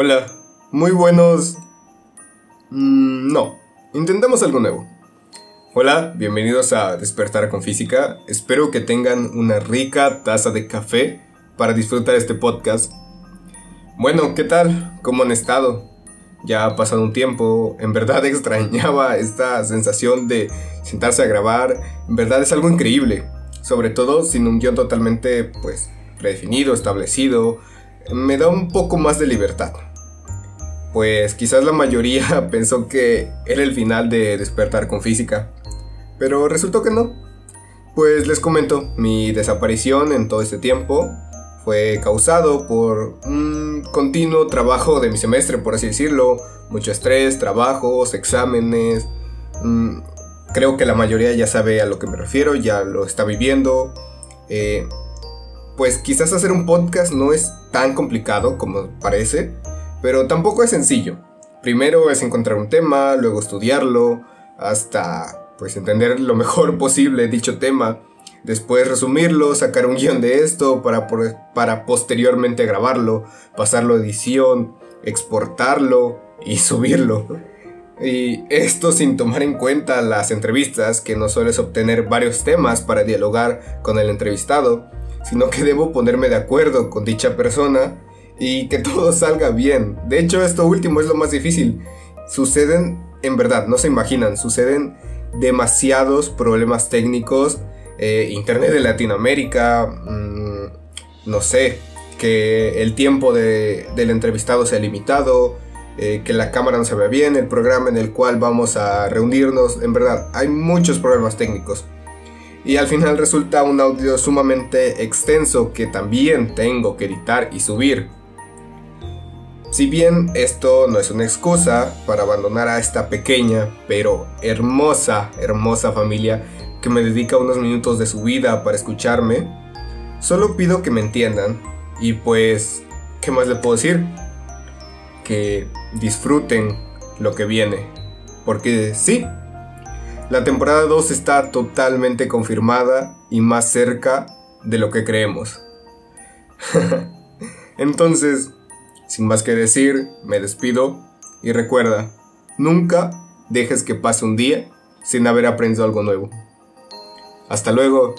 Hola, muy buenos... Mm, no, intentemos algo nuevo. Hola, bienvenidos a Despertar con Física. Espero que tengan una rica taza de café para disfrutar este podcast. Bueno, ¿qué tal? ¿Cómo han estado? Ya ha pasado un tiempo, en verdad extrañaba esta sensación de sentarse a grabar, en verdad es algo increíble, sobre todo sin un guion totalmente, pues, predefinido, establecido, me da un poco más de libertad. Pues quizás la mayoría pensó que era el final de despertar con física, pero resultó que no. Pues les comento, mi desaparición en todo este tiempo fue causado por un continuo trabajo de mi semestre, por así decirlo, mucho estrés, trabajos, exámenes. Mm, creo que la mayoría ya sabe a lo que me refiero, ya lo está viviendo. Eh, pues quizás hacer un podcast no es tan complicado como parece, pero tampoco es sencillo. Primero es encontrar un tema, luego estudiarlo, hasta pues entender lo mejor posible dicho tema, después resumirlo, sacar un guion de esto para, para posteriormente grabarlo, pasarlo a edición, exportarlo y subirlo. Y esto sin tomar en cuenta las entrevistas, que no sueles obtener varios temas para dialogar con el entrevistado, sino que debo ponerme de acuerdo con dicha persona y que todo salga bien. De hecho, esto último es lo más difícil. Suceden, en verdad, no se imaginan, suceden demasiados problemas técnicos. Eh, Internet de Latinoamérica, mm, no sé, que el tiempo del entrevistado sea limitado, eh, que la cámara no se vea bien, el programa en el cual vamos a reunirnos, en verdad, hay muchos problemas técnicos y al final resulta un audio sumamente extenso que también tengo que editar y subir. Si bien esto no es una excusa para abandonar a esta pequeña pero hermosa, hermosa familia que me dedica unos minutos de su vida para escucharme, solo pido que me entiendan y pues, ¿qué más le puedo decir? Que disfruten lo que viene. Porque sí, la temporada 2 está totalmente confirmada y más cerca de lo que creemos. Entonces, sin más que decir, me despido y recuerda, nunca dejes que pase un día sin haber aprendido algo nuevo. Hasta luego.